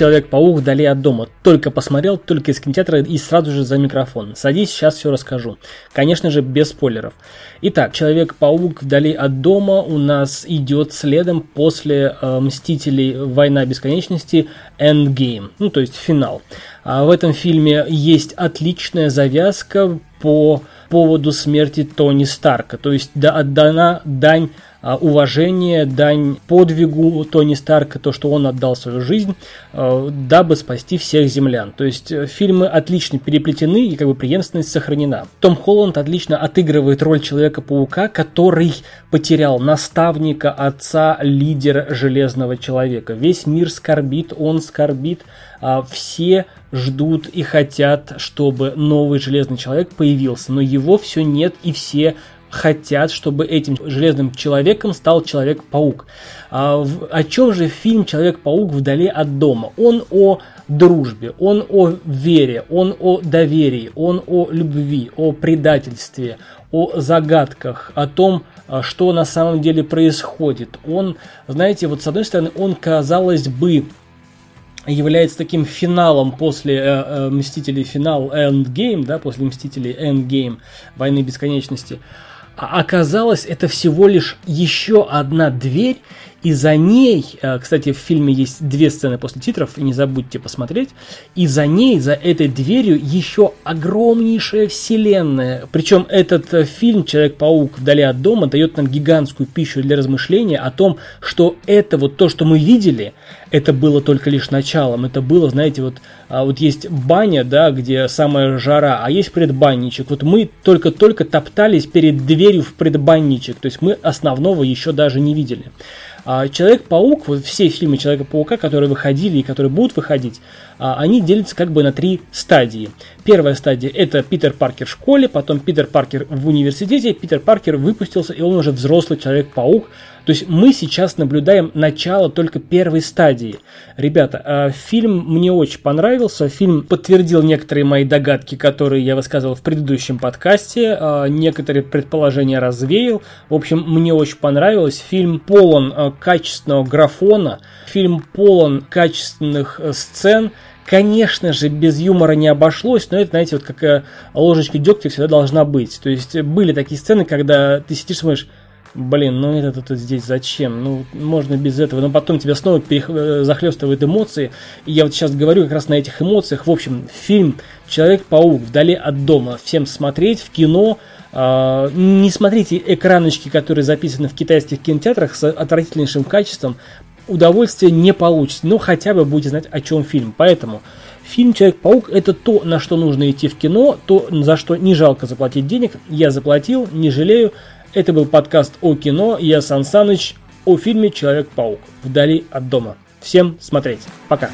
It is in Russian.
Человек-паук вдали от дома. Только посмотрел, только из кинотеатра и сразу же за микрофон. Садись, сейчас все расскажу. Конечно же, без спойлеров. Итак, Человек-паук вдали от дома у нас идет следом после э, Мстителей Война бесконечности Endgame. Ну, то есть финал. А в этом фильме есть отличная завязка по поводу смерти Тони Старка. То есть да, отдана дань уважение, дань подвигу Тони Старка, то, что он отдал свою жизнь, а, дабы спасти всех землян. То есть э, фильмы отлично переплетены и как бы преемственность сохранена. Том Холланд отлично отыгрывает роль Человека-паука, который потерял наставника, отца, лидера Железного Человека. Весь мир скорбит, он скорбит, а, все ждут и хотят, чтобы новый Железный Человек появился, но его все нет и все хотят, чтобы этим железным человеком стал Человек-паук. А, о чем же фильм Человек-паук вдали от дома? Он о дружбе, он о вере, он о доверии, он о любви, о предательстве, о загадках, о том, а, что на самом деле происходит. Он, знаете, вот с одной стороны, он, казалось бы, является таким финалом после э, э, Мстителей финал Endgame, да, после Мстителей Endgame, Войны Бесконечности. А оказалось, это всего лишь еще одна дверь, и за ней, э, кстати, в фильме есть две сцены после титров, не забудьте посмотреть, и за ней, за этой дверью еще огромнейшая вселенная. Причем этот э, фильм «Человек-паук вдали от дома» дает нам гигантскую пищу для размышления о том, что это вот то, что мы видели, это было только лишь началом. Это было, знаете, вот, а, вот есть баня, да, где самая жара, а есть предбанничек. Вот мы только-только топтались перед дверью в предбанничек. То есть мы основного еще даже не видели. А Человек-паук, вот все фильмы Человека-паука, которые выходили и которые будут выходить, а, они делятся как бы на три стадии. Первая стадия это Питер Паркер в школе, потом Питер Паркер в университете, Питер Паркер выпустился, и он уже взрослый Человек-паук, то есть мы сейчас наблюдаем начало только первой стадии. Ребята, а, фильм мне очень понравился. Фильм подтвердил некоторые мои догадки, которые я высказывал в предыдущем подкасте. Некоторые предположения развеял. В общем, мне очень понравилось. Фильм полон качественного графона. Фильм полон качественных э, сцен. Конечно же, без юмора не обошлось, но это, знаете, вот как ложечка дегтя всегда должна быть. То есть были такие сцены, когда ты сидишь и смотришь, блин, ну это тут здесь зачем? Ну, можно без этого. Но потом тебя снова перех... Э, захлестывают эмоции. И я вот сейчас говорю как раз на этих эмоциях. В общем, фильм Человек-паук вдали от дома. Всем смотреть в кино. Uh, не смотрите экраночки, которые записаны в китайских кинотеатрах с отвратительнейшим качеством. Удовольствие не получится, но хотя бы будете знать, о чем фильм. Поэтому фильм Человек-паук это то, на что нужно идти в кино, то, за что не жалко заплатить денег. Я заплатил, не жалею. Это был подкаст о кино. Я Сан Саныч о фильме Человек-паук. Вдали от дома. Всем смотреть. Пока.